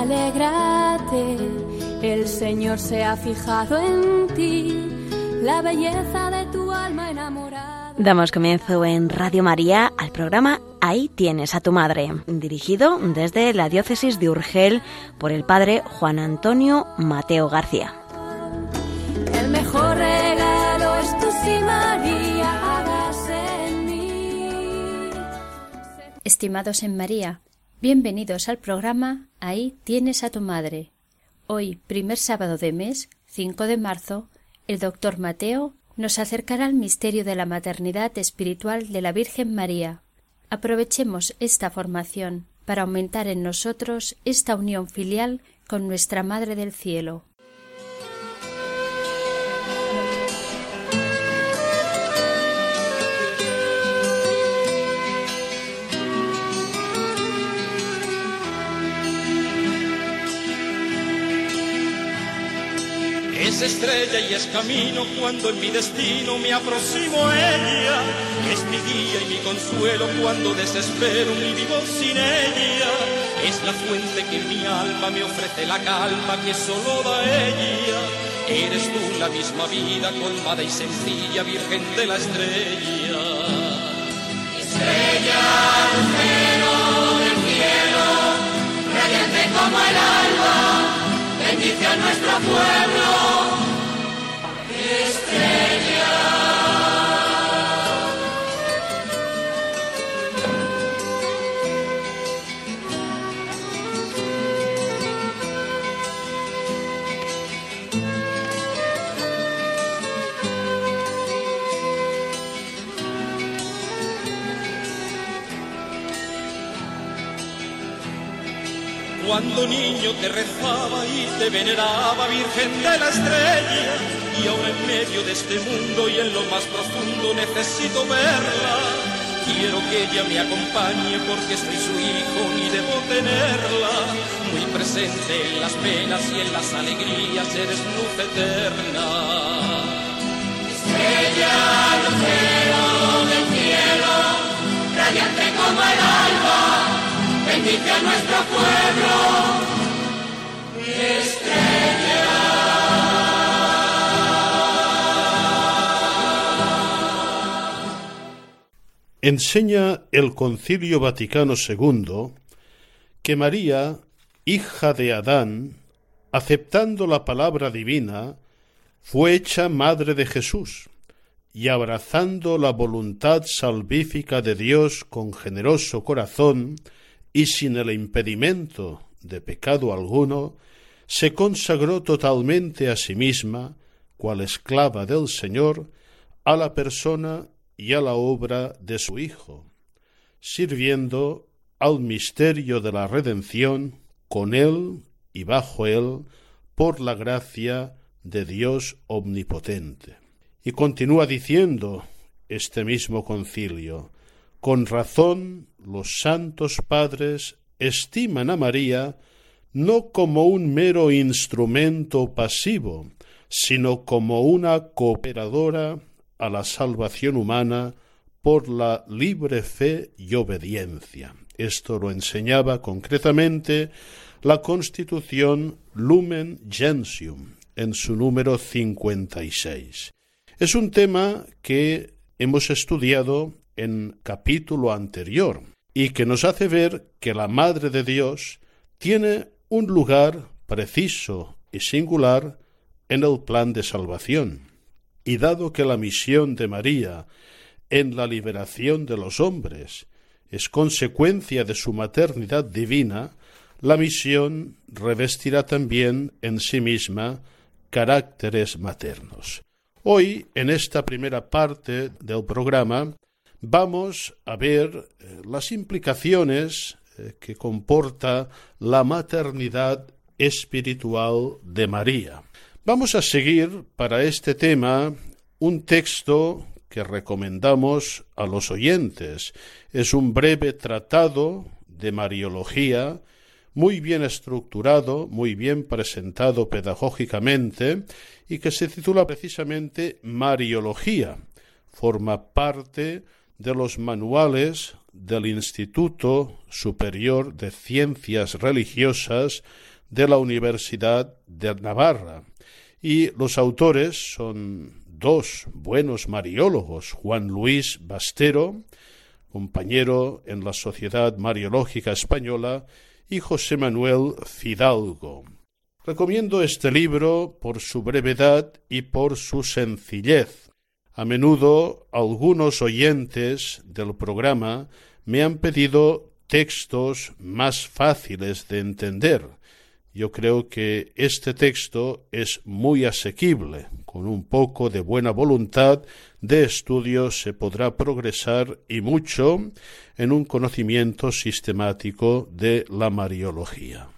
Alégrate, el Señor se ha fijado en ti, la belleza de tu alma enamorada. Damos comienzo en Radio María al programa Ahí tienes a tu madre, dirigido desde la diócesis de Urgel por el padre Juan Antonio Mateo García. El mejor regalo es tu sí, María, hágase en mí. Estimados en María, bienvenidos al programa Ahí tienes a tu madre. Hoy, primer sábado de mes, 5 de marzo, el doctor Mateo nos acercará al misterio de la maternidad espiritual de la Virgen María. Aprovechemos esta formación para aumentar en nosotros esta unión filial con nuestra Madre del Cielo. Es estrella y es camino cuando en mi destino me aproximo a ella. Es mi guía y mi consuelo cuando desespero y vivo sin ella. Es la fuente que en mi alma me ofrece la calma que solo da ella. Eres tú la misma vida, colmada y sencilla, virgen de la estrella. Estrella, lucero del cielo, radiante como el alba bendice a nuestro pueblo. Cuando niño te rezaba y te veneraba, Virgen de la Estrella, y ahora en medio de este mundo y en lo más profundo necesito verla. Quiero que ella me acompañe porque soy su hijo y debo tenerla. Muy presente en las penas y en las alegrías, eres luz eterna. Estrella, lucero del cielo, radiante como el alba bendice a nuestro pueblo. Enseña el Concilio Vaticano II que María, hija de Adán, aceptando la palabra divina, fue hecha madre de Jesús, y abrazando la voluntad salvífica de Dios con generoso corazón, y sin el impedimento de pecado alguno, se consagró totalmente a sí misma, cual esclava del Señor, a la persona y a la obra de su Hijo, sirviendo al misterio de la redención con él y bajo él, por la gracia de Dios omnipotente. Y continúa diciendo este mismo concilio, con razón los santos padres estiman a María no como un mero instrumento pasivo, sino como una cooperadora a la salvación humana por la libre fe y obediencia. Esto lo enseñaba concretamente la Constitución Lumen Gentium en su número 56. Es un tema que hemos estudiado en capítulo anterior y que nos hace ver que la Madre de Dios tiene un lugar preciso y singular en el plan de salvación. Y dado que la misión de María en la liberación de los hombres es consecuencia de su maternidad divina, la misión revestirá también en sí misma caracteres maternos. Hoy, en esta primera parte del programa, vamos a ver eh, las implicaciones eh, que comporta la maternidad espiritual de María. Vamos a seguir para este tema un texto que recomendamos a los oyentes. Es un breve tratado de Mariología, muy bien estructurado, muy bien presentado pedagógicamente, y que se titula precisamente Mariología. Forma parte los manuales del Instituto Superior de Ciencias Religiosas de la Universidad de Navarra. Y los autores son dos buenos mariólogos, Juan Luis Bastero, compañero en la Sociedad Mariológica Española, y José Manuel Fidalgo. Recomiendo este libro por su brevedad y por su sencillez. A menudo algunos oyentes del programa me han pedido textos más fáciles de entender. Yo creo que este texto es muy asequible. Con un poco de buena voluntad de estudio se podrá progresar y mucho en un conocimiento sistemático de la Mariología.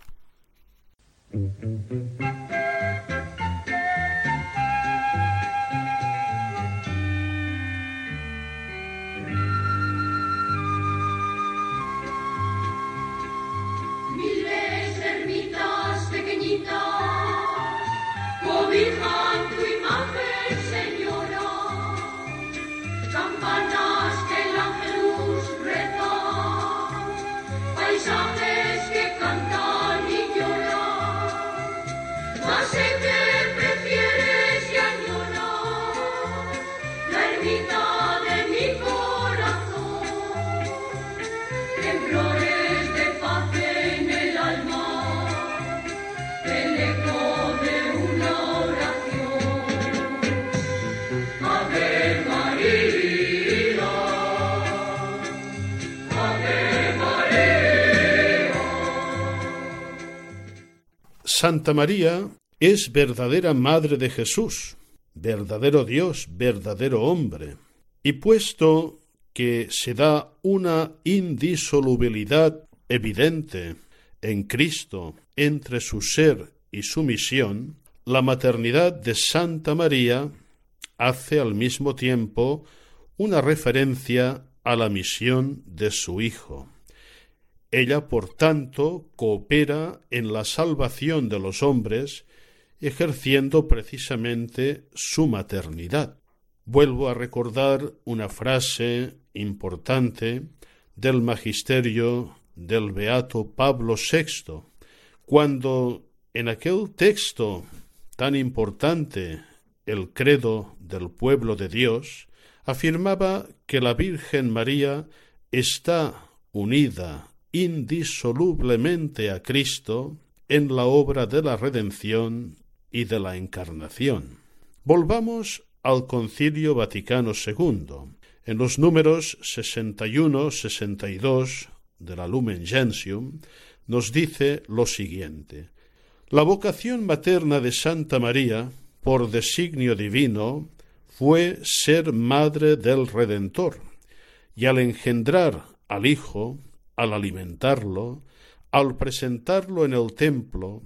Santa María es verdadera Madre de Jesús, verdadero Dios, verdadero hombre. Y puesto que se da una indisolubilidad evidente en Cristo entre su ser y su misión, la maternidad de Santa María hace al mismo tiempo una referencia a la misión de su Hijo. Ella, por tanto, coopera en la salvación de los hombres, ejerciendo precisamente su maternidad. Vuelvo a recordar una frase importante del magisterio del beato Pablo VI, cuando en aquel texto tan importante, el credo del pueblo de Dios, afirmaba que la Virgen María está unida indisolublemente a Cristo en la obra de la redención y de la encarnación. Volvamos al Concilio Vaticano II. En los números 61-62 de la Lumen Gentium nos dice lo siguiente: La vocación materna de Santa María, por designio divino, fue ser madre del Redentor, y al engendrar al Hijo, al alimentarlo, al presentarlo en el templo,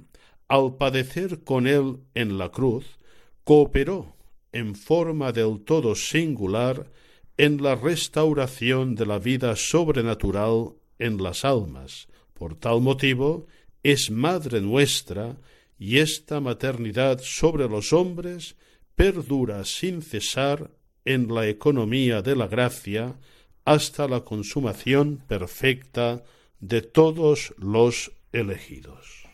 al padecer con él en la cruz, cooperó en forma del todo singular en la restauración de la vida sobrenatural en las almas. Por tal motivo, es Madre nuestra, y esta maternidad sobre los hombres perdura sin cesar en la economía de la gracia, hasta la consumación perfecta de todos los elegidos.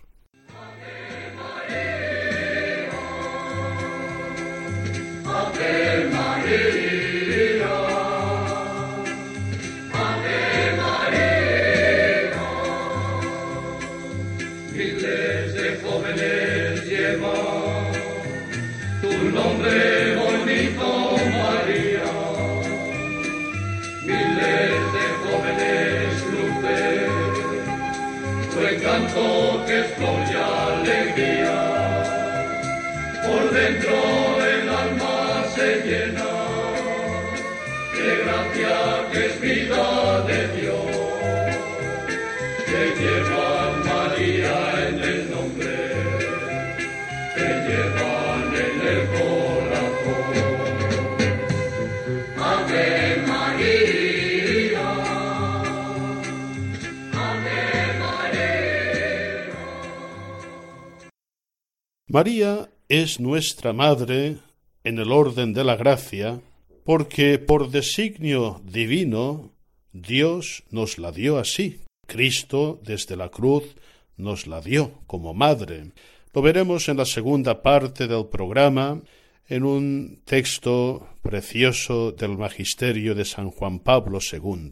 Es flor y alegría. Por dentro el alma se llena de gracia que es vida de Dios. Que llevan María es nuestra Madre en el orden de la gracia, porque por designio divino Dios nos la dio así. Cristo desde la cruz nos la dio como madre. Lo veremos en la segunda parte del programa, en un texto precioso del Magisterio de San Juan Pablo II.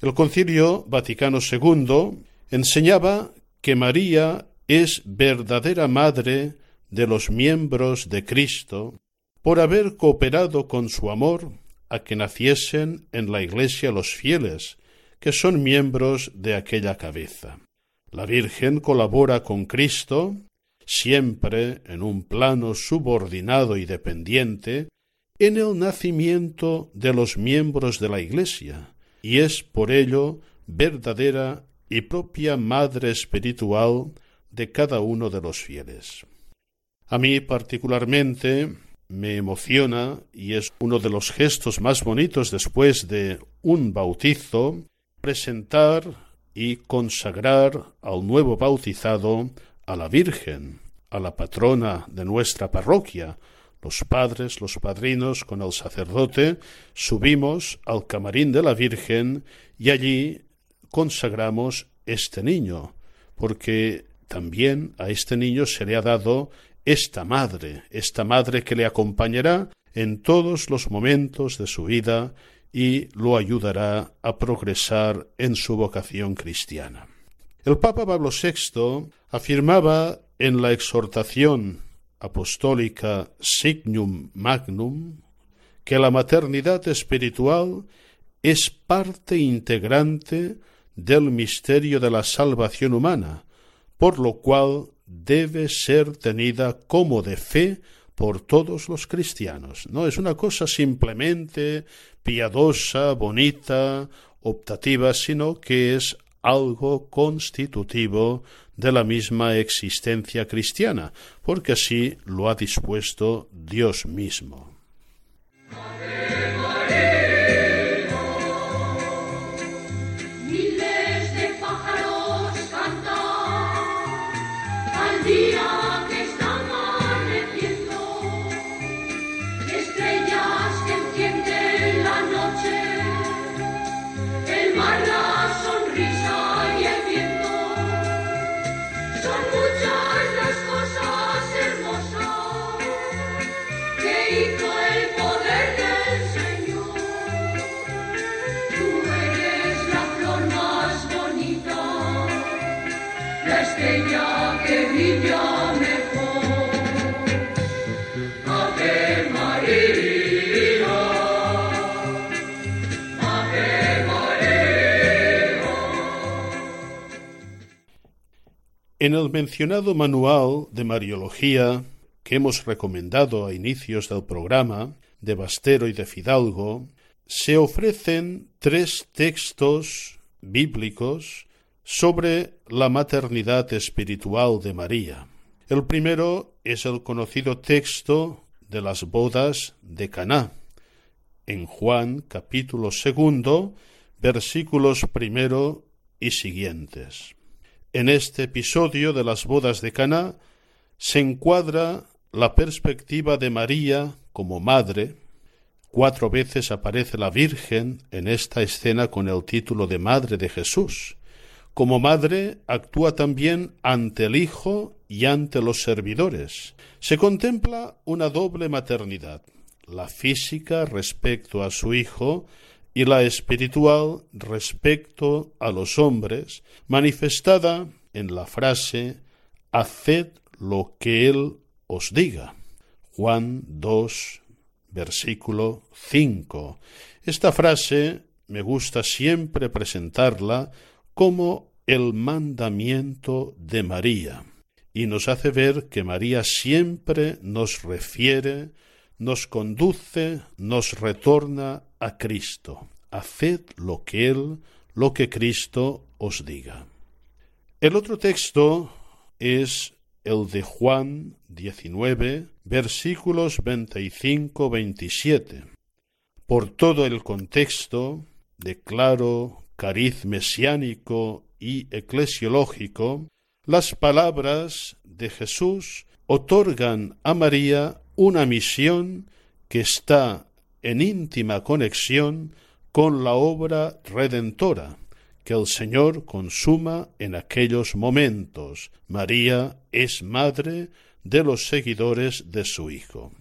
El Concilio Vaticano II enseñaba que María es verdadera madre de los miembros de Cristo por haber cooperado con su amor a que naciesen en la Iglesia los fieles, que son miembros de aquella cabeza. La Virgen colabora con Cristo, siempre en un plano subordinado y dependiente, en el nacimiento de los miembros de la Iglesia, y es por ello verdadera y propia madre espiritual de cada uno de los fieles. A mí particularmente me emociona y es uno de los gestos más bonitos después de un bautizo presentar y consagrar al nuevo bautizado a la Virgen, a la patrona de nuestra parroquia. Los padres, los padrinos, con el sacerdote, subimos al camarín de la Virgen y allí consagramos este niño, porque también a este niño se le ha dado esta madre, esta madre que le acompañará en todos los momentos de su vida y lo ayudará a progresar en su vocación cristiana. El Papa Pablo VI afirmaba en la exhortación apostólica Signum Magnum que la maternidad espiritual es parte integrante del misterio de la salvación humana, por lo cual debe ser tenida como de fe por todos los cristianos. No es una cosa simplemente piadosa, bonita, optativa, sino que es algo constitutivo de la misma existencia cristiana, porque así lo ha dispuesto Dios mismo. En el mencionado manual de Mariología que hemos recomendado a inicios del programa, de Bastero y de Fidalgo, se ofrecen tres textos bíblicos sobre la maternidad espiritual de María. El primero es el conocido texto de las bodas de Caná, en Juan capítulo segundo, versículos primero y siguientes. En este episodio de las bodas de Caná se encuadra la perspectiva de María como madre. Cuatro veces aparece la Virgen en esta escena con el título de Madre de Jesús. Como madre actúa también ante el Hijo y ante los servidores. Se contempla una doble maternidad, la física respecto a su Hijo y la espiritual respecto a los hombres, manifestada en la frase Haced lo que Él os diga. Juan 2, versículo 5. Esta frase me gusta siempre presentarla como el mandamiento de María y nos hace ver que María siempre nos refiere, nos conduce, nos retorna a Cristo. Haced lo que Él, lo que Cristo os diga. El otro texto es el de Juan 19, versículos 25-27. Por todo el contexto de claro cariz mesiánico y eclesiológico, las palabras de Jesús otorgan a María una misión que está en íntima conexión con la obra redentora que el Señor consuma en aquellos momentos. María es madre de los seguidores de su Hijo.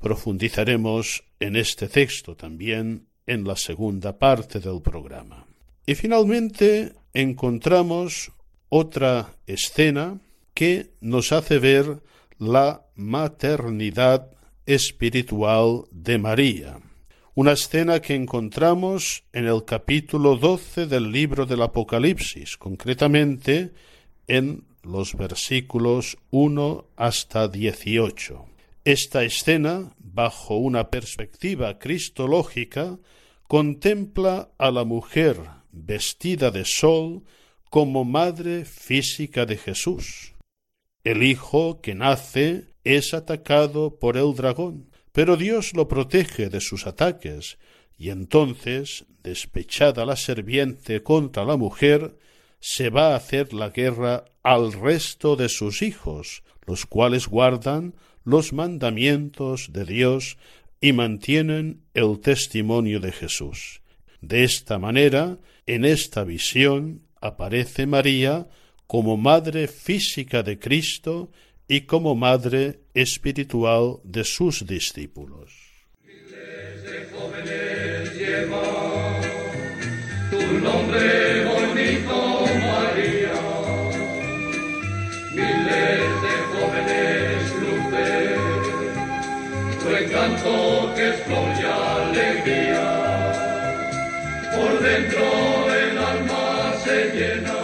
Profundizaremos en este texto también en la segunda parte del programa. Y finalmente encontramos otra escena que nos hace ver la maternidad espiritual de María. Una escena que encontramos en el capítulo 12 del libro del Apocalipsis, concretamente en los versículos 1 hasta 18. Esta escena, bajo una perspectiva cristológica, contempla a la mujer vestida de sol como madre física de Jesús. El hijo que nace es atacado por el dragón, pero Dios lo protege de sus ataques, y entonces, despechada la serpiente contra la mujer, se va a hacer la guerra al resto de sus hijos, los cuales guardan los mandamientos de Dios y mantienen el testimonio de Jesús. De esta manera, en esta visión, aparece María como madre física de Cristo y como madre espiritual de sus discípulos. tu nombre bonito María, miles de jóvenes luces, tu encanto que es flor alegría, por dentro el alma se llena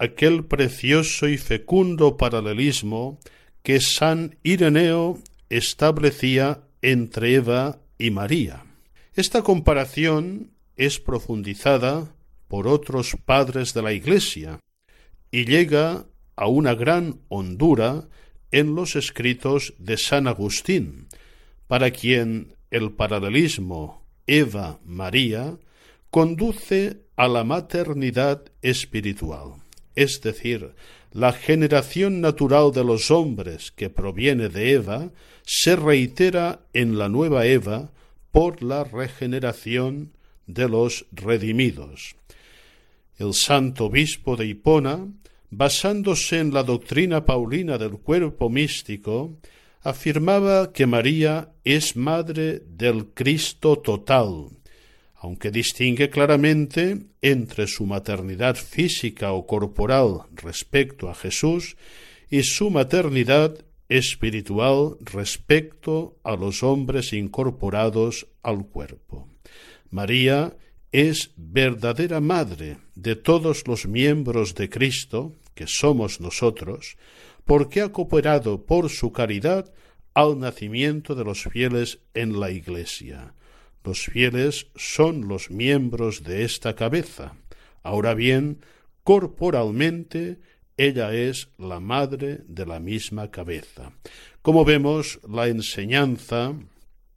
aquel precioso y fecundo paralelismo que San Ireneo establecía entre Eva y María. Esta comparación es profundizada por otros padres de la Iglesia y llega a una gran hondura en los escritos de San Agustín, para quien el paralelismo Eva-María conduce a la maternidad espiritual, es decir, la generación natural de los hombres que proviene de Eva se reitera en la nueva Eva por la regeneración de los redimidos. El santo obispo de Hipona, basándose en la doctrina paulina del cuerpo místico, afirmaba que María es madre del Cristo total, aunque distingue claramente entre su maternidad física o corporal respecto a Jesús y su maternidad espiritual respecto a los hombres incorporados al cuerpo. María es verdadera madre de todos los miembros de Cristo, que somos nosotros, porque ha cooperado por su caridad al nacimiento de los fieles en la Iglesia. Los fieles son los miembros de esta cabeza. Ahora bien, corporalmente, ella es la madre de la misma cabeza. Como vemos, la enseñanza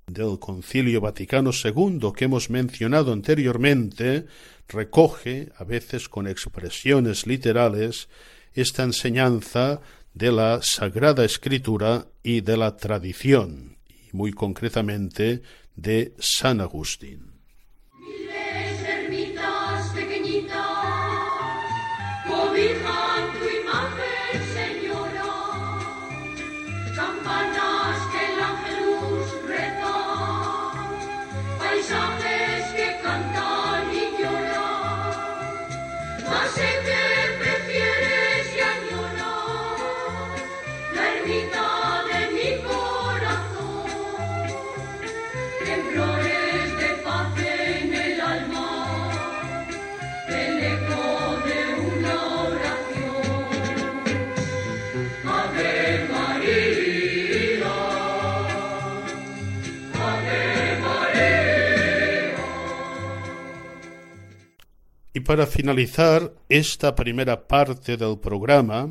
del Concilio Vaticano II que hemos mencionado anteriormente recoge, a veces con expresiones literales, esta enseñanza de la Sagrada Escritura y de la tradición, y muy concretamente de San Agustín. Para finalizar esta primera parte del programa,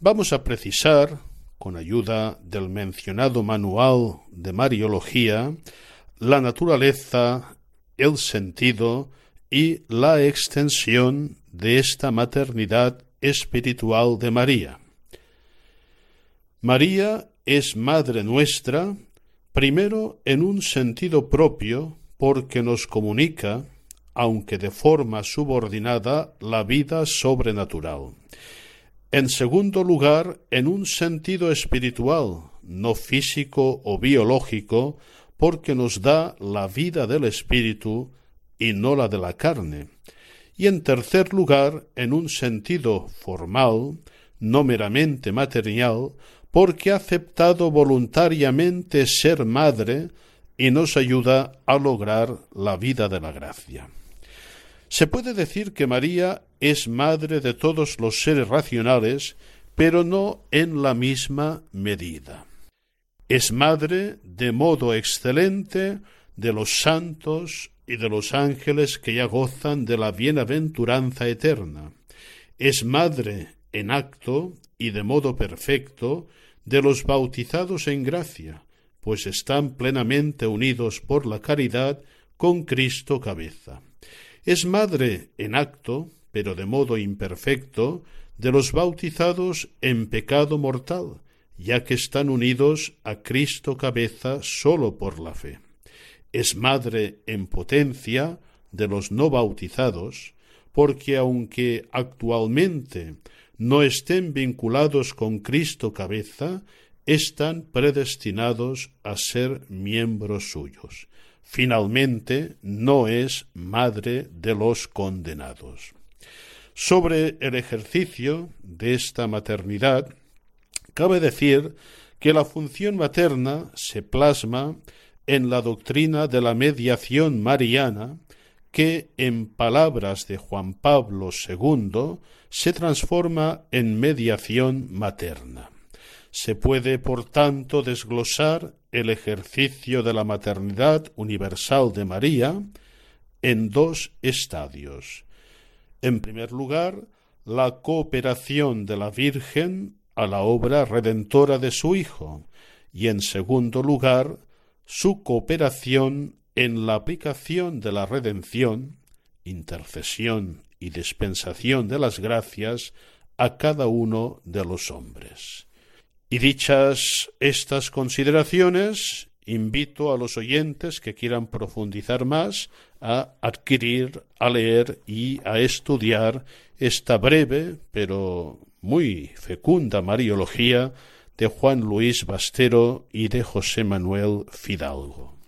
vamos a precisar, con ayuda del mencionado manual de Mariología, la naturaleza, el sentido y la extensión de esta maternidad espiritual de María. María es Madre nuestra, primero en un sentido propio, porque nos comunica, aunque de forma subordinada, la vida sobrenatural. En segundo lugar, en un sentido espiritual, no físico o biológico, porque nos da la vida del espíritu y no la de la carne. Y en tercer lugar, en un sentido formal, no meramente material, porque ha aceptado voluntariamente ser madre y nos ayuda a lograr la vida de la gracia. Se puede decir que María es madre de todos los seres racionales, pero no en la misma medida. Es madre de modo excelente de los santos y de los ángeles que ya gozan de la bienaventuranza eterna. Es madre en acto y de modo perfecto de los bautizados en gracia, pues están plenamente unidos por la caridad con Cristo cabeza. Es madre en acto, pero de modo imperfecto, de los bautizados en pecado mortal, ya que están unidos a Cristo cabeza sólo por la fe. Es madre en potencia de los no bautizados, porque aunque actualmente no estén vinculados con Cristo cabeza, están predestinados a ser miembros suyos. Finalmente, no es madre de los condenados. Sobre el ejercicio de esta maternidad, cabe decir que la función materna se plasma en la doctrina de la mediación mariana, que, en palabras de Juan Pablo II, se transforma en mediación materna. Se puede, por tanto, desglosar el ejercicio de la maternidad universal de María en dos estadios. En primer lugar, la cooperación de la Virgen a la obra redentora de su Hijo, y en segundo lugar, su cooperación en la aplicación de la redención, intercesión y dispensación de las gracias a cada uno de los hombres. Y dichas estas consideraciones, invito a los oyentes que quieran profundizar más a adquirir, a leer y a estudiar esta breve pero muy fecunda Mariología de Juan Luis Bastero y de José Manuel Fidalgo.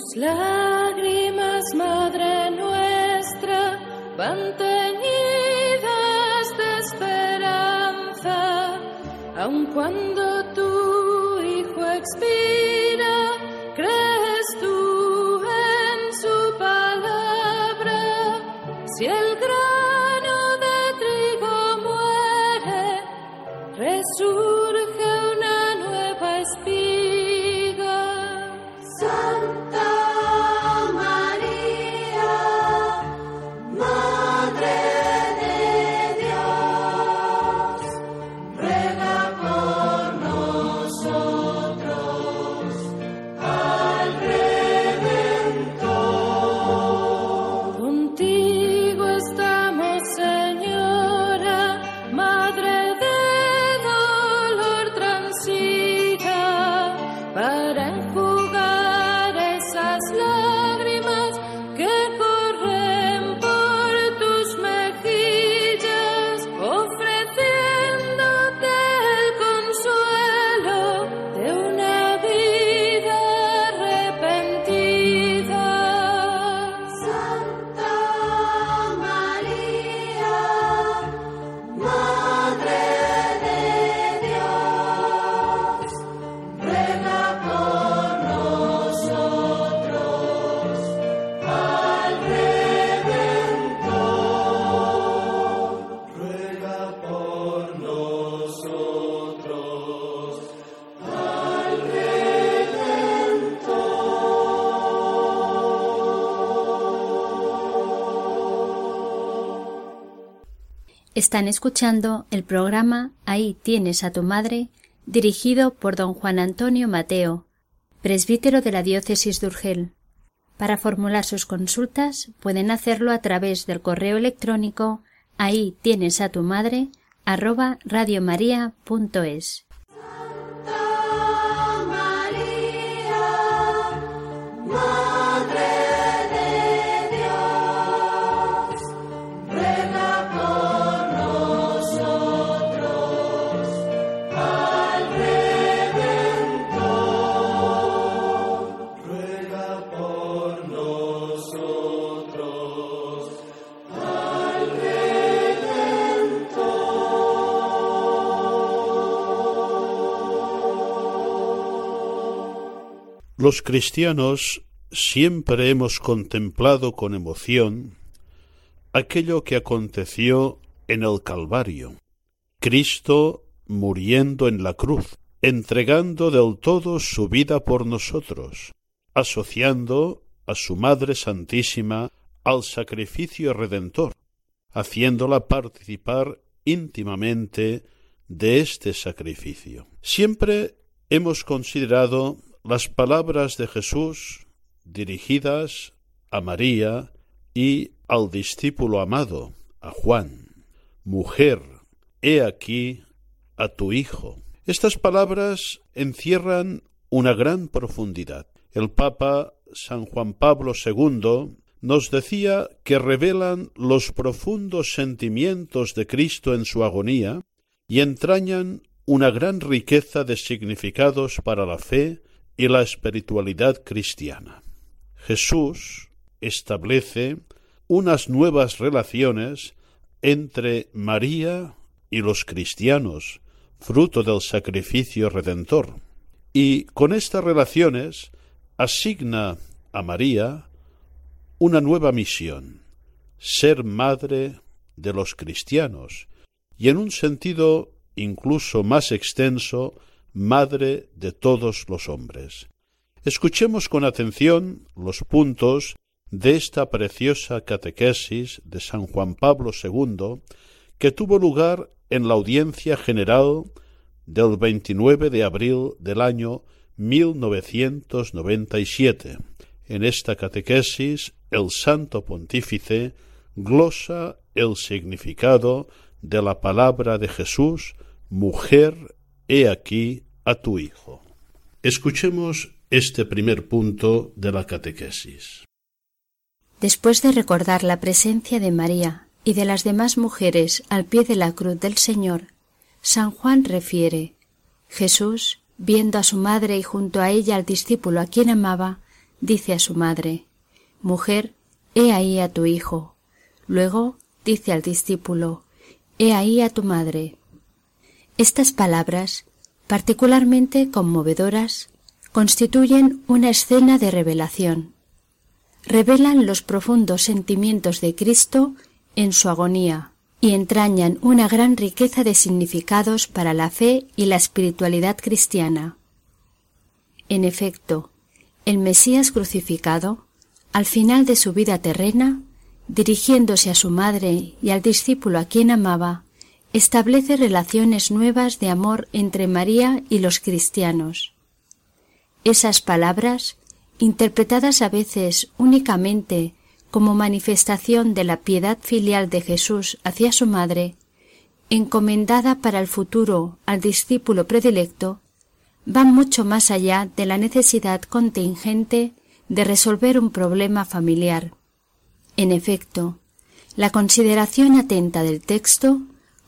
Tus lágrimas, Madre nuestra, van teñidas de esperanza, aun cuando Están escuchando el programa Ahí tienes a tu madre, dirigido por don Juan Antonio Mateo, presbítero de la diócesis de Urgel. Para formular sus consultas pueden hacerlo a través del correo electrónico ahí tienes a tu madre arroba radiomaria.es. Los cristianos siempre hemos contemplado con emoción aquello que aconteció en el Calvario. Cristo muriendo en la cruz, entregando del todo su vida por nosotros, asociando a su Madre Santísima al sacrificio redentor, haciéndola participar íntimamente de este sacrificio. Siempre hemos considerado las palabras de Jesús dirigidas a María y al discípulo amado, a Juan. Mujer, he aquí a tu hijo. Estas palabras encierran una gran profundidad. El Papa San Juan Pablo II nos decía que revelan los profundos sentimientos de Cristo en su agonía y entrañan una gran riqueza de significados para la fe y la espiritualidad cristiana. Jesús establece unas nuevas relaciones entre María y los cristianos, fruto del sacrificio redentor, y con estas relaciones asigna a María una nueva misión, ser madre de los cristianos, y en un sentido incluso más extenso, madre de todos los hombres. Escuchemos con atención los puntos de esta preciosa catequesis de San Juan Pablo II que tuvo lugar en la audiencia general del 29 de abril del año 1997. En esta catequesis el Santo Pontífice glosa el significado de la palabra de Jesús, mujer, he aquí a tu Hijo. Escuchemos este primer punto de la catequesis. Después de recordar la presencia de María y de las demás mujeres al pie de la cruz del Señor, San Juan refiere Jesús, viendo a su madre y junto a ella al discípulo a quien amaba, dice a su madre, Mujer, he ahí a tu hijo. Luego dice al discípulo, He ahí a tu madre. Estas palabras, particularmente conmovedoras, constituyen una escena de revelación. Revelan los profundos sentimientos de Cristo en su agonía y entrañan una gran riqueza de significados para la fe y la espiritualidad cristiana. En efecto, el Mesías crucificado, al final de su vida terrena, dirigiéndose a su madre y al discípulo a quien amaba, establece relaciones nuevas de amor entre María y los cristianos. Esas palabras, interpretadas a veces únicamente como manifestación de la piedad filial de Jesús hacia su madre, encomendada para el futuro al discípulo predilecto, van mucho más allá de la necesidad contingente de resolver un problema familiar. En efecto, la consideración atenta del texto,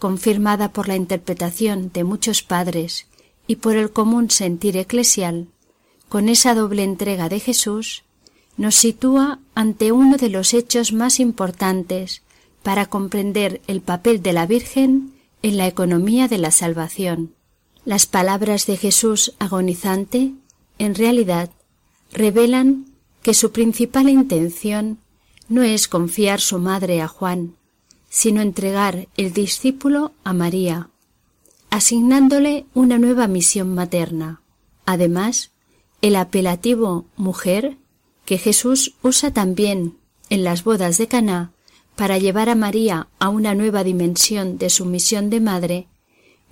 confirmada por la interpretación de muchos padres y por el común sentir eclesial, con esa doble entrega de Jesús, nos sitúa ante uno de los hechos más importantes para comprender el papel de la Virgen en la economía de la salvación. Las palabras de Jesús agonizante, en realidad, revelan que su principal intención no es confiar su madre a Juan, sino entregar el discípulo a María, asignándole una nueva misión materna. Además, el apelativo mujer que Jesús usa también en las bodas de Caná para llevar a María a una nueva dimensión de su misión de madre,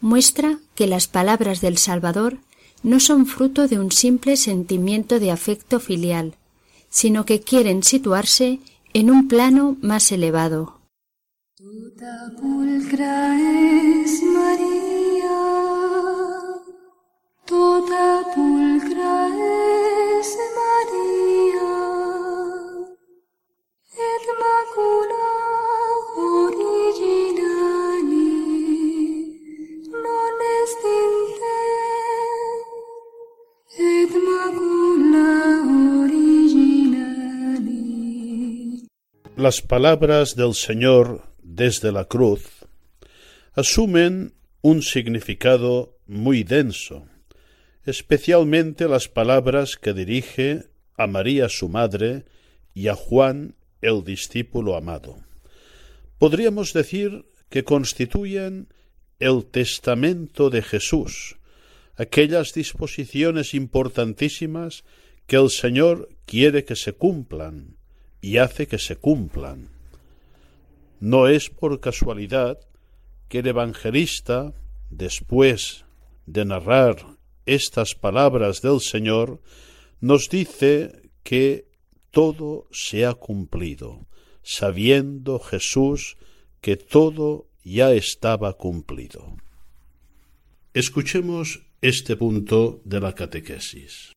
muestra que las palabras del Salvador no son fruto de un simple sentimiento de afecto filial, sino que quieren situarse en un plano más elevado. Pulcra es María, toda pulcra es María, et macula originali non originali. Las palabras del Señor desde la cruz asumen un significado muy denso, especialmente las palabras que dirige a María su madre y a Juan el discípulo amado. Podríamos decir que constituyen el testamento de Jesús, aquellas disposiciones importantísimas que el Señor quiere que se cumplan y hace que se cumplan. No es por casualidad que el evangelista, después de narrar estas palabras del Señor, nos dice que todo se ha cumplido, sabiendo Jesús que todo ya estaba cumplido. Escuchemos este punto de la catequesis.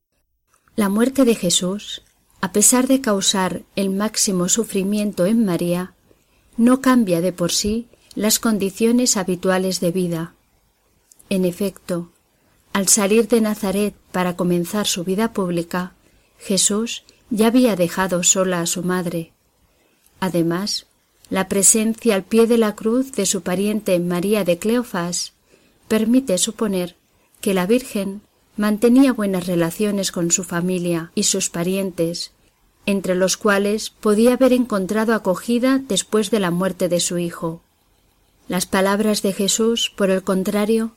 La muerte de Jesús, a pesar de causar el máximo sufrimiento en María, no cambia de por sí las condiciones habituales de vida. En efecto, al salir de Nazaret para comenzar su vida pública, Jesús ya había dejado sola a su madre. Además, la presencia al pie de la cruz de su pariente María de Cleofás permite suponer que la Virgen mantenía buenas relaciones con su familia y sus parientes, entre los cuales podía haber encontrado acogida después de la muerte de su hijo. Las palabras de Jesús, por el contrario,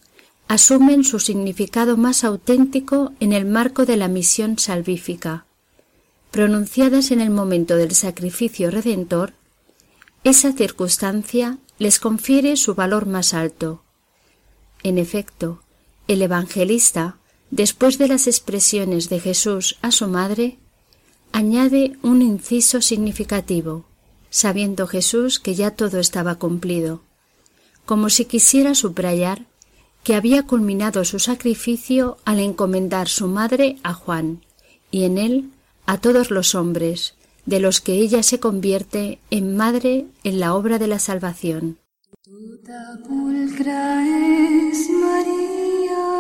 asumen su significado más auténtico en el marco de la misión salvífica. Pronunciadas en el momento del sacrificio redentor, esa circunstancia les confiere su valor más alto. En efecto, el evangelista, después de las expresiones de Jesús a su madre, añade un inciso significativo, sabiendo Jesús que ya todo estaba cumplido, como si quisiera subrayar que había culminado su sacrificio al encomendar su madre a Juan, y en él a todos los hombres, de los que ella se convierte en madre en la obra de la salvación. María,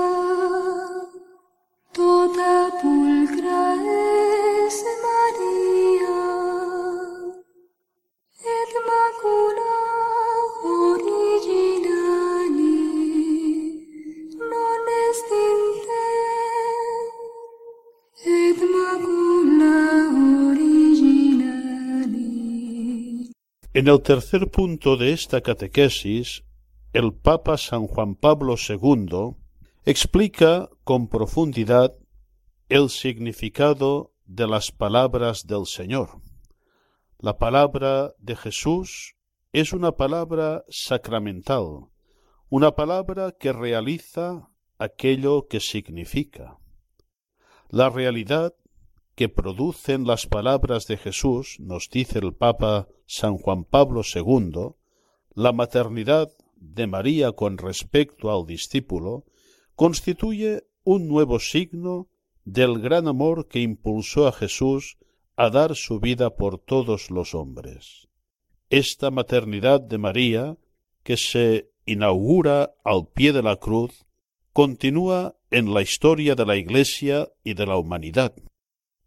En el tercer punto de esta catequesis, el Papa San Juan Pablo II explica con profundidad el significado de las palabras del Señor. La palabra de Jesús es una palabra sacramental, una palabra que realiza aquello que significa. La realidad que producen las palabras de Jesús, nos dice el Papa San Juan Pablo II, la maternidad de María con respecto al discípulo, constituye un nuevo signo del gran amor que impulsó a Jesús a dar su vida por todos los hombres. Esta maternidad de María, que se inaugura al pie de la cruz, continúa en la historia de la Iglesia y de la humanidad.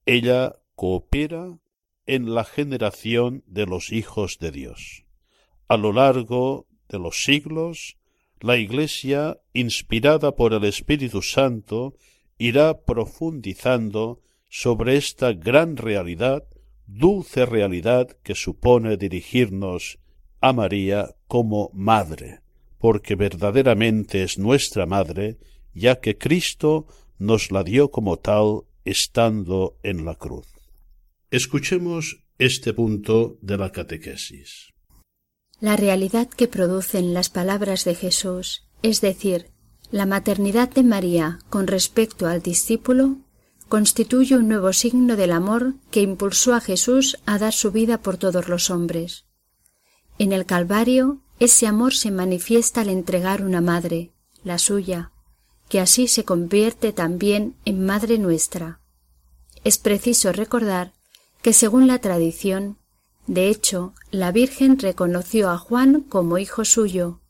Ella coopera en la generación de los hijos de Dios. A lo largo de los siglos, la Iglesia, inspirada por el Espíritu Santo, irá profundizando sobre esta gran realidad, dulce realidad que supone dirigirnos a María como Madre, porque verdaderamente es nuestra Madre, ya que Cristo nos la dio como tal estando en la cruz. Escuchemos este punto de la catequesis. La realidad que producen las palabras de Jesús, es decir, la maternidad de María con respecto al discípulo, constituye un nuevo signo del amor que impulsó a Jesús a dar su vida por todos los hombres. En el Calvario, ese amor se manifiesta al entregar una madre, la suya, que así se convierte también en Madre nuestra. Es preciso recordar que según la tradición, de hecho, la Virgen reconoció a Juan como hijo suyo,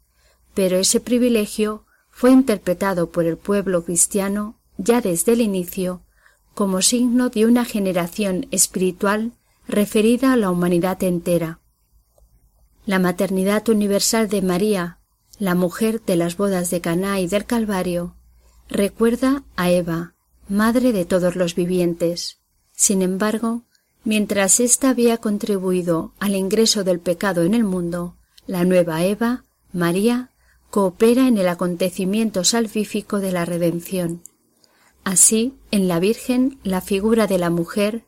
pero ese privilegio fue interpretado por el pueblo cristiano ya desde el inicio como signo de una generación espiritual referida a la humanidad entera. La maternidad universal de María, la mujer de las bodas de Caná y del Calvario, recuerda a Eva, madre de todos los vivientes. Sin embargo, mientras ésta había contribuido al ingreso del pecado en el mundo, la nueva Eva, María, coopera en el acontecimiento salvífico de la redención. Así, en la Virgen, la figura de la mujer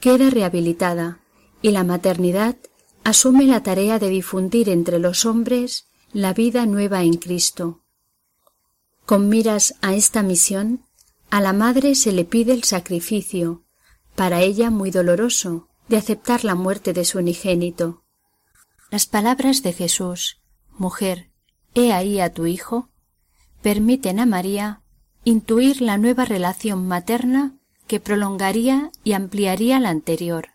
queda rehabilitada y la maternidad asume la tarea de difundir entre los hombres la vida nueva en Cristo. Con miras a esta misión, a la madre se le pide el sacrificio, para ella muy doloroso, de aceptar la muerte de su unigénito. Las palabras de Jesús, Mujer, he ahí a tu hijo, permiten a María intuir la nueva relación materna que prolongaría y ampliaría la anterior.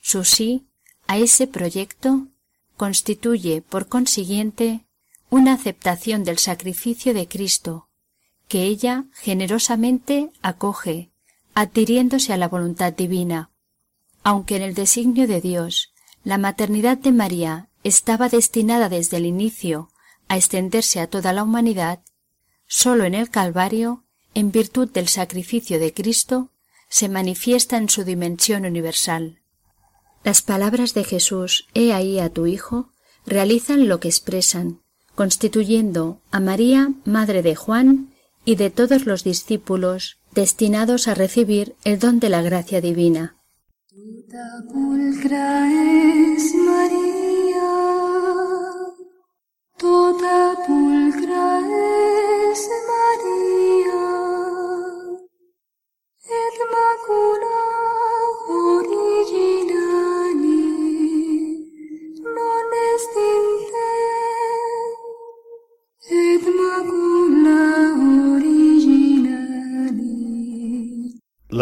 Su sí a ese proyecto constituye, por consiguiente, una aceptación del sacrificio de Cristo, que ella generosamente acoge, adhiriéndose a la voluntad divina. Aunque en el designio de Dios la maternidad de María estaba destinada desde el inicio a extenderse a toda la humanidad, sólo en el Calvario, en virtud del sacrificio de Cristo, se manifiesta en su dimensión universal. Las palabras de Jesús, He ahí a tu Hijo, realizan lo que expresan, constituyendo a María madre de Juan y de todos los discípulos destinados a recibir el don de la gracia divina.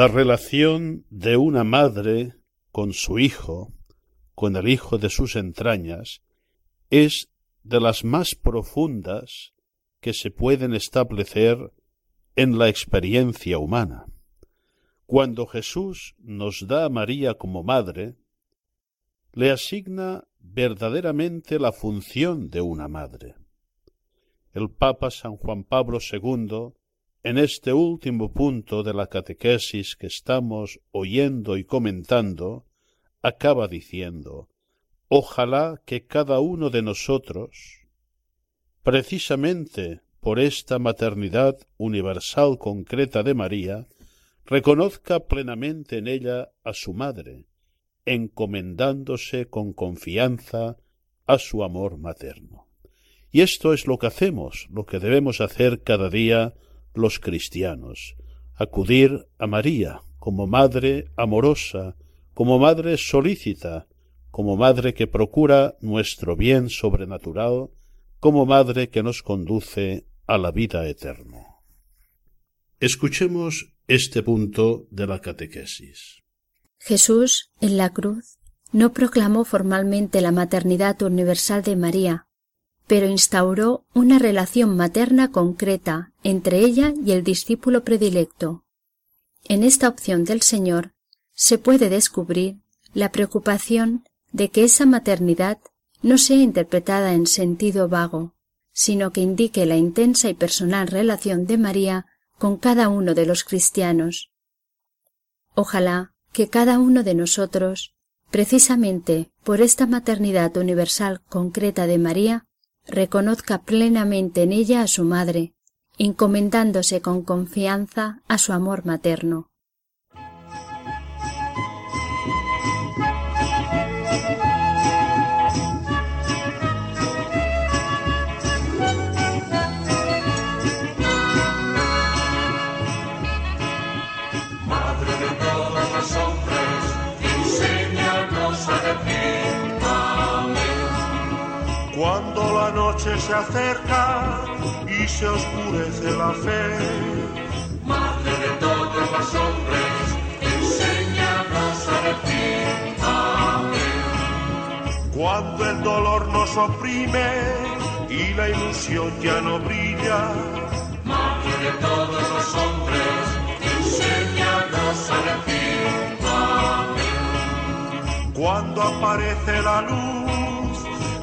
La relación de una madre con su hijo, con el hijo de sus entrañas, es de las más profundas que se pueden establecer en la experiencia humana. Cuando Jesús nos da a María como madre, le asigna verdaderamente la función de una madre. El Papa San Juan Pablo II en este último punto de la catequesis que estamos oyendo y comentando, acaba diciendo, Ojalá que cada uno de nosotros, precisamente por esta maternidad universal concreta de María, reconozca plenamente en ella a su madre, encomendándose con confianza a su amor materno. Y esto es lo que hacemos, lo que debemos hacer cada día los cristianos, acudir a María como madre amorosa, como madre solícita, como madre que procura nuestro bien sobrenatural, como madre que nos conduce a la vida eterna. Escuchemos este punto de la catequesis. Jesús, en la cruz, no proclamó formalmente la maternidad universal de María, pero instauró una relación materna concreta entre ella y el discípulo predilecto. En esta opción del Señor se puede descubrir la preocupación de que esa maternidad no sea interpretada en sentido vago, sino que indique la intensa y personal relación de María con cada uno de los cristianos. Ojalá que cada uno de nosotros, precisamente por esta maternidad universal concreta de María, reconozca plenamente en ella a su madre, encomendándose con confianza a su amor materno. Se acerca y se oscurece la fe, Madre de todos los hombres, enséñanos a decir amén. Cuando el dolor nos oprime y la ilusión ya no brilla, Madre de todos los hombres, enséñanos a decir amén. Cuando aparece la luz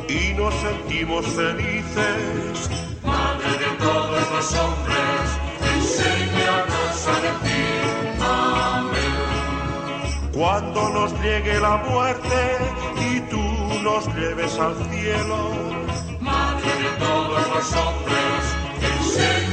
y nos sentimos felices, Madre de todos los hombres, enséñanos a decir amén. Cuando nos llegue la muerte y tú nos lleves al cielo, Madre de todos los hombres, enséñanos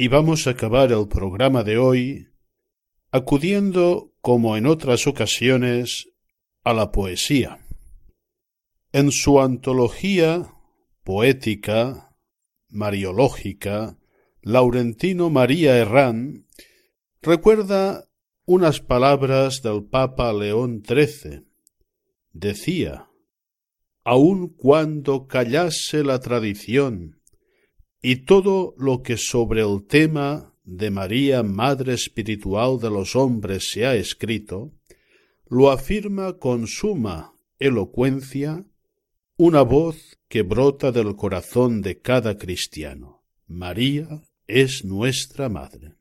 Y vamos a acabar el programa de hoy acudiendo, como en otras ocasiones, a la poesía. En su antología poética, mariológica, Laurentino María Herrán recuerda unas palabras del Papa León XIII. Decía, aun cuando callase la tradición y todo lo que sobre el tema de María, Madre Espiritual de los hombres, se ha escrito, lo afirma con suma elocuencia una voz que brota del corazón de cada cristiano. María es nuestra Madre.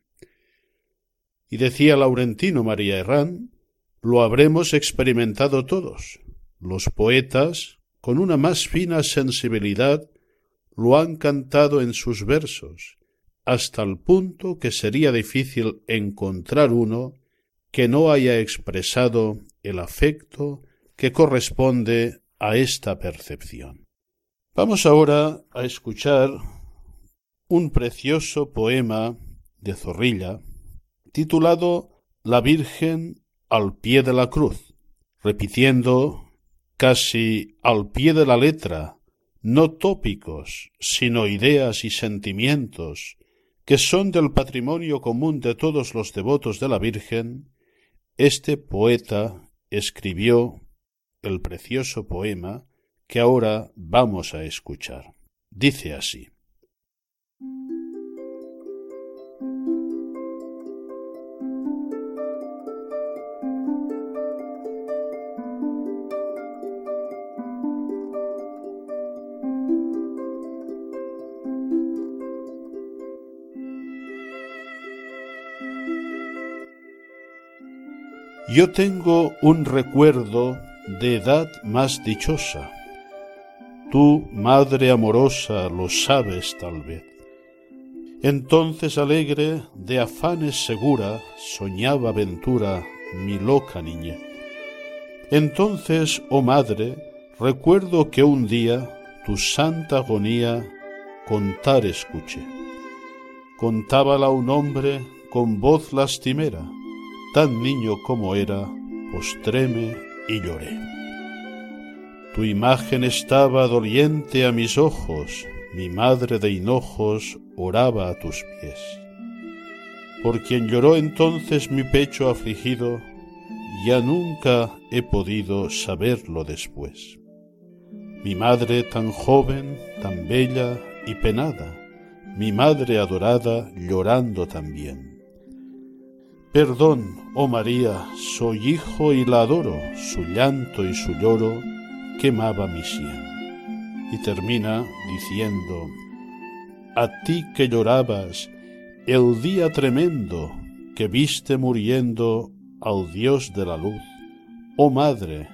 Y decía Laurentino María Herrán, lo habremos experimentado todos. Los poetas, con una más fina sensibilidad, lo han cantado en sus versos, hasta el punto que sería difícil encontrar uno que no haya expresado el afecto que corresponde a esta percepción. Vamos ahora a escuchar un precioso poema de Zorrilla titulado La Virgen al pie de la cruz, repitiendo casi al pie de la letra, no tópicos, sino ideas y sentimientos que son del patrimonio común de todos los devotos de la Virgen, este poeta escribió el precioso poema que ahora vamos a escuchar. Dice así. Yo tengo un recuerdo de edad más dichosa. Tú, madre amorosa, lo sabes tal vez. Entonces alegre, de afanes segura, soñaba ventura mi loca niñez. Entonces, oh madre, recuerdo que un día tu santa agonía contar escuché. Contábala un hombre con voz lastimera, tan niño como era, postréme y lloré. Tu imagen estaba doliente a mis ojos, mi madre de hinojos oraba a tus pies. Por quien lloró entonces mi pecho afligido, ya nunca he podido saberlo después. Mi madre tan joven, tan bella y penada, mi madre adorada llorando también. Perdón, oh María, soy hijo y la adoro, su llanto y su lloro quemaba mi sien. Y termina diciendo, a ti que llorabas el día tremendo que viste muriendo al Dios de la luz, oh Madre,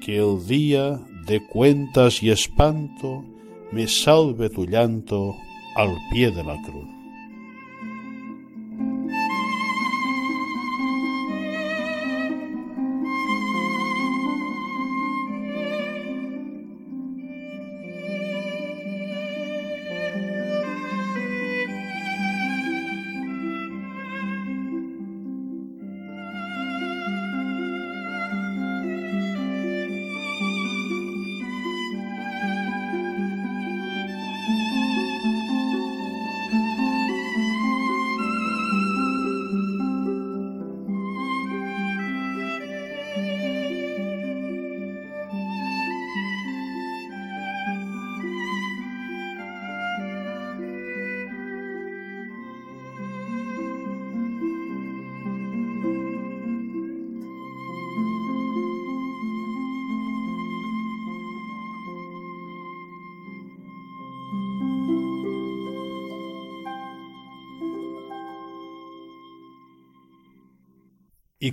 que el día de cuentas y espanto me salve tu llanto al pie de la cruz.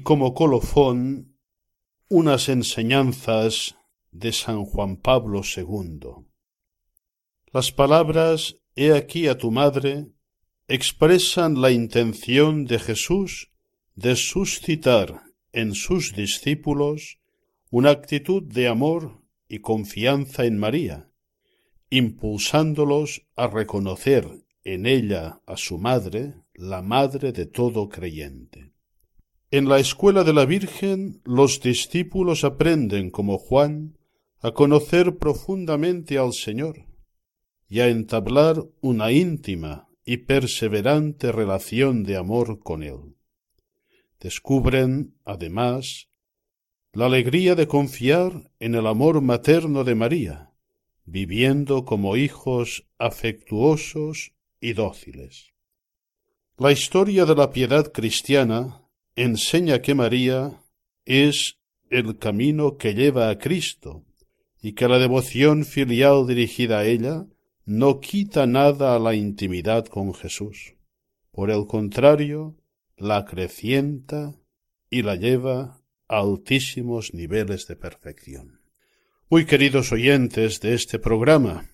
Como colofón unas enseñanzas de San Juan Pablo II. Las palabras He aquí a tu madre expresan la intención de Jesús de suscitar en sus discípulos una actitud de amor y confianza en María, impulsándolos a reconocer en ella a su madre, la madre de todo creyente. En la escuela de la Virgen los discípulos aprenden, como Juan, a conocer profundamente al Señor y a entablar una íntima y perseverante relación de amor con Él. Descubren, además, la alegría de confiar en el amor materno de María, viviendo como hijos afectuosos y dóciles. La historia de la piedad cristiana enseña que María es el camino que lleva a Cristo y que la devoción filial dirigida a ella no quita nada a la intimidad con Jesús. Por el contrario, la acrecienta y la lleva a altísimos niveles de perfección. Muy queridos oyentes de este programa,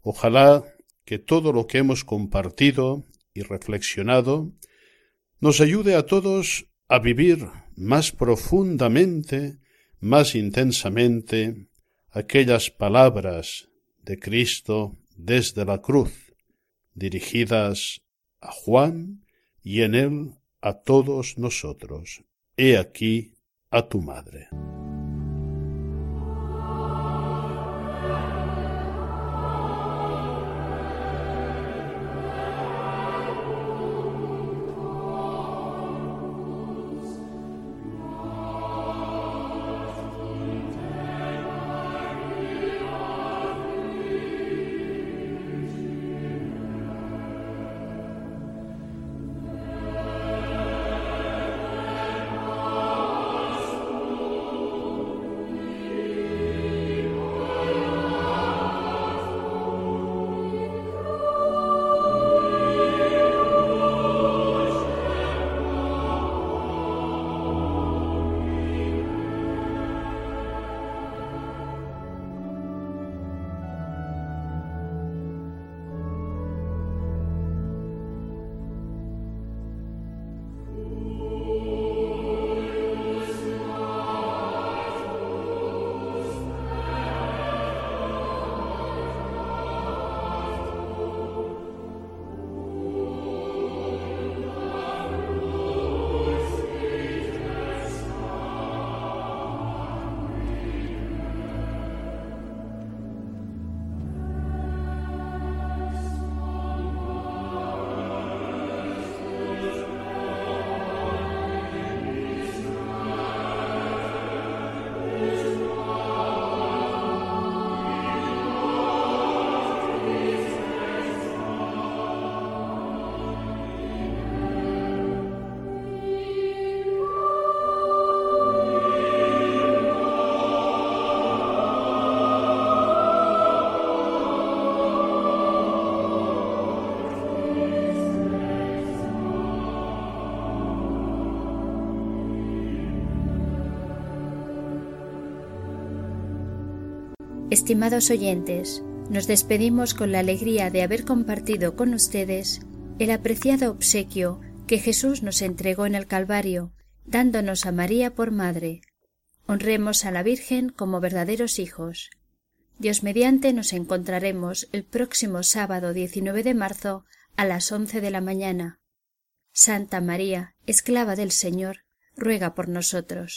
ojalá que todo lo que hemos compartido y reflexionado nos ayude a todos a vivir más profundamente, más intensamente aquellas palabras de Cristo desde la cruz, dirigidas a Juan y en él a todos nosotros. He aquí a tu madre. Estimados oyentes, nos despedimos con la alegría de haber compartido con ustedes el apreciado obsequio que Jesús nos entregó en el Calvario, dándonos a María por madre. Honremos a la Virgen como verdaderos hijos. Dios mediante nos encontraremos el próximo sábado 19 de marzo a las once de la mañana. Santa María, esclava del Señor, ruega por nosotros.